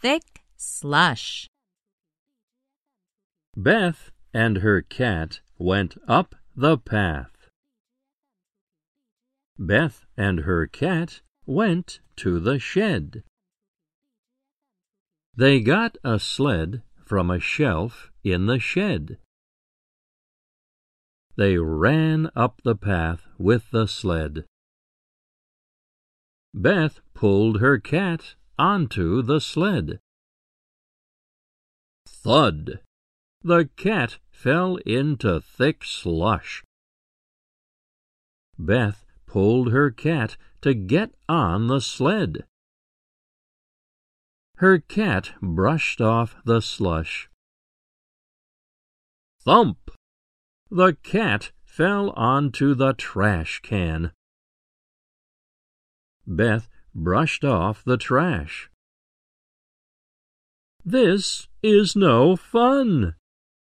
thick slush. Beth and her cat went up the path. Beth and her cat went to the shed. They got a sled from a shelf in the shed. They ran up the path with the sled. Beth pulled her cat onto the sled. Thud! The cat fell into thick slush. Beth pulled her cat to get on the sled. Her cat brushed off the slush. Thump! The cat fell onto the trash can. Beth brushed off the trash. This is no fun,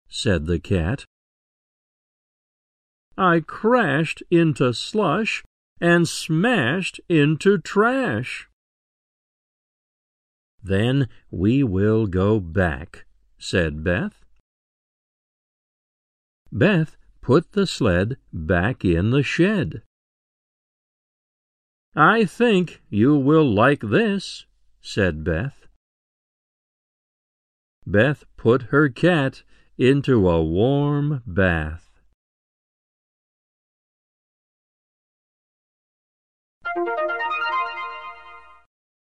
said the cat. I crashed into slush and smashed into trash. Then we will go back, said Beth. Beth put the sled back in the shed. I think you will like this, said Beth. Beth put her cat into a warm bath.